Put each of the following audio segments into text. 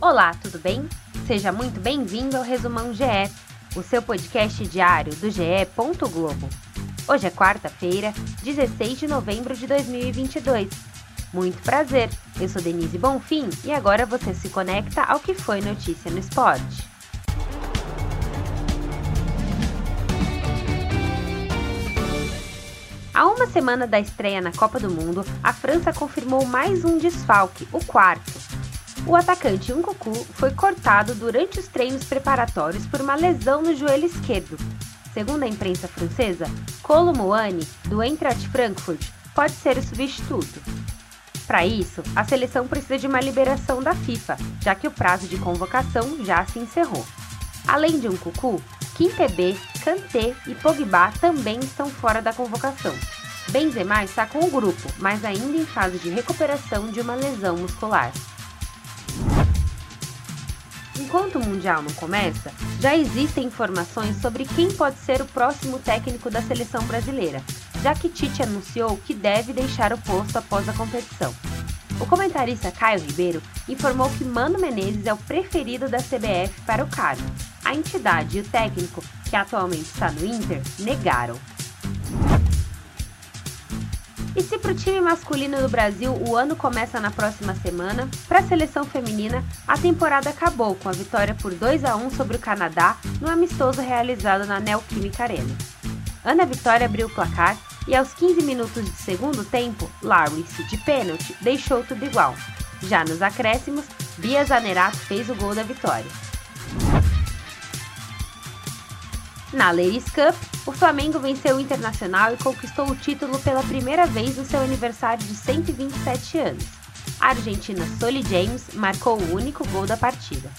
Olá, tudo bem? Seja muito bem-vindo ao Resumão GE, o seu podcast diário do GE. Globo. Hoje é quarta-feira, 16 de novembro de 2022. Muito prazer, eu sou Denise Bonfim e agora você se conecta ao que foi notícia no esporte. A uma semana da estreia na Copa do Mundo, a França confirmou mais um desfalque, o quarto. O atacante Nkunku foi cortado durante os treinos preparatórios por uma lesão no joelho esquerdo. Segundo a imprensa francesa, Colo Muani, do Eintracht Frankfurt, pode ser o substituto. Para isso, a seleção precisa de uma liberação da FIFA, já que o prazo de convocação já se encerrou. Além de Cucu, Kimpembe, Kanté e Pogba também estão fora da convocação. Benzema está com o grupo, mas ainda em fase de recuperação de uma lesão muscular. Enquanto o Mundial não começa, já existem informações sobre quem pode ser o próximo técnico da seleção brasileira, já que Tite anunciou que deve deixar o posto após a competição. O comentarista Caio Ribeiro informou que Mano Menezes é o preferido da CBF para o cargo. A entidade e o técnico, que atualmente está no Inter, negaram. E se para o time masculino do Brasil o ano começa na próxima semana, para a seleção feminina a temporada acabou com a vitória por 2 a 1 sobre o Canadá no amistoso realizado na Neoquímica Arena. Ana Vitória abriu o placar e aos 15 minutos de segundo tempo, Lawrence, de pênalti, deixou tudo igual. Já nos acréscimos, Bia Zanerato fez o gol da vitória. Na Ladies Cup, o Flamengo venceu o Internacional e conquistou o título pela primeira vez no seu aniversário de 127 anos. A argentina Solly James marcou o único gol da partida.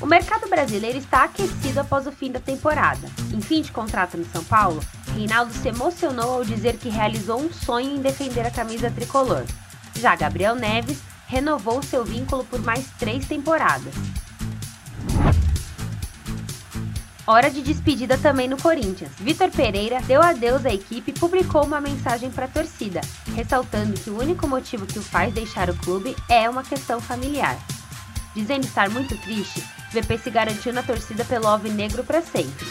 O mercado brasileiro está aquecido após o fim da temporada. Em fim de contrato no São Paulo, Reinaldo se emocionou ao dizer que realizou um sonho em defender a camisa tricolor. Já Gabriel Neves renovou seu vínculo por mais três temporadas. Hora de despedida também no Corinthians. Vitor Pereira deu adeus à equipe e publicou uma mensagem para a torcida, ressaltando que o único motivo que o faz deixar o clube é uma questão familiar. Dizendo estar muito triste, VP se garantiu na torcida pelo Alvinegro para sempre.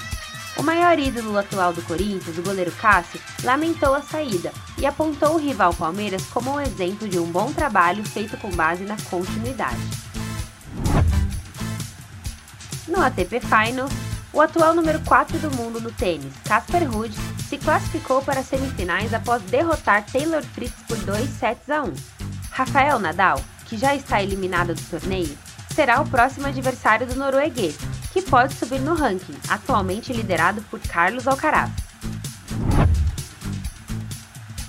O maior ídolo atual do Corinthians, o goleiro Cássio, lamentou a saída e apontou o rival Palmeiras como um exemplo de um bom trabalho feito com base na continuidade. No ATP Finals, o atual número 4 do mundo no tênis, Casper Ruud, se classificou para as semifinais após derrotar Taylor Fritz por 2 sets a 1. Rafael Nadal, que já está eliminado do torneio, será o próximo adversário do norueguês, que pode subir no ranking, atualmente liderado por Carlos Alcaraz.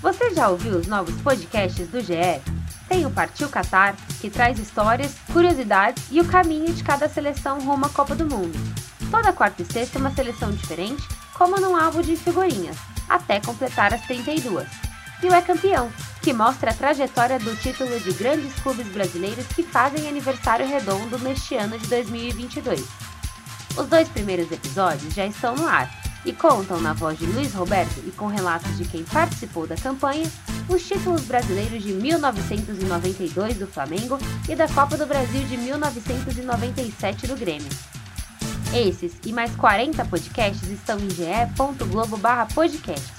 Você já ouviu os novos podcasts do GE? Tem o Partiu Qatar, que traz histórias, curiosidades e o caminho de cada seleção rumo à Copa do Mundo. Toda quarta e sexta uma seleção diferente, como num álbum de figurinhas, até completar as 32. E o É Campeão, que mostra a trajetória do título de grandes clubes brasileiros que fazem aniversário redondo neste ano de 2022. Os dois primeiros episódios já estão no ar e contam na voz de Luiz Roberto e com relatos de quem participou da campanha os títulos brasileiros de 1992 do Flamengo e da Copa do Brasil de 1997 do Grêmio. Esses e mais 40 podcasts estão em ge.globo podcasts,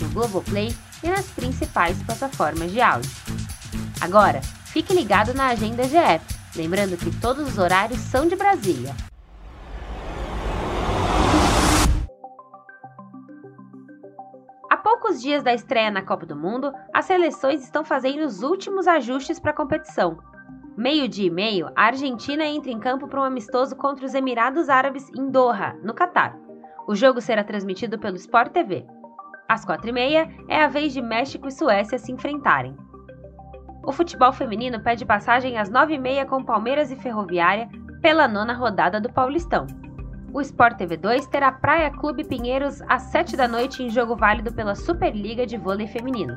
no Globoplay e nas principais plataformas de áudio. Agora, fique ligado na Agenda GE, lembrando que todos os horários são de Brasília. Há poucos dias da estreia na Copa do Mundo, as seleções estão fazendo os últimos ajustes para a competição. Meio-dia e meio, a Argentina entra em campo para um amistoso contra os Emirados Árabes em Doha, no Catar. O jogo será transmitido pelo Sport TV. Às quatro e meia, é a vez de México e Suécia se enfrentarem. O futebol feminino pede passagem às nove e meia com Palmeiras e Ferroviária pela nona rodada do Paulistão. O Sport TV 2 terá Praia Clube Pinheiros às sete da noite em jogo válido pela Superliga de Vôlei Feminino.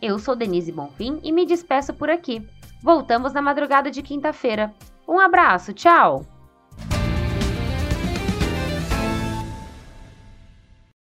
Eu sou Denise Bonfim e me despeço por aqui. Voltamos na madrugada de quinta-feira. Um abraço, tchau!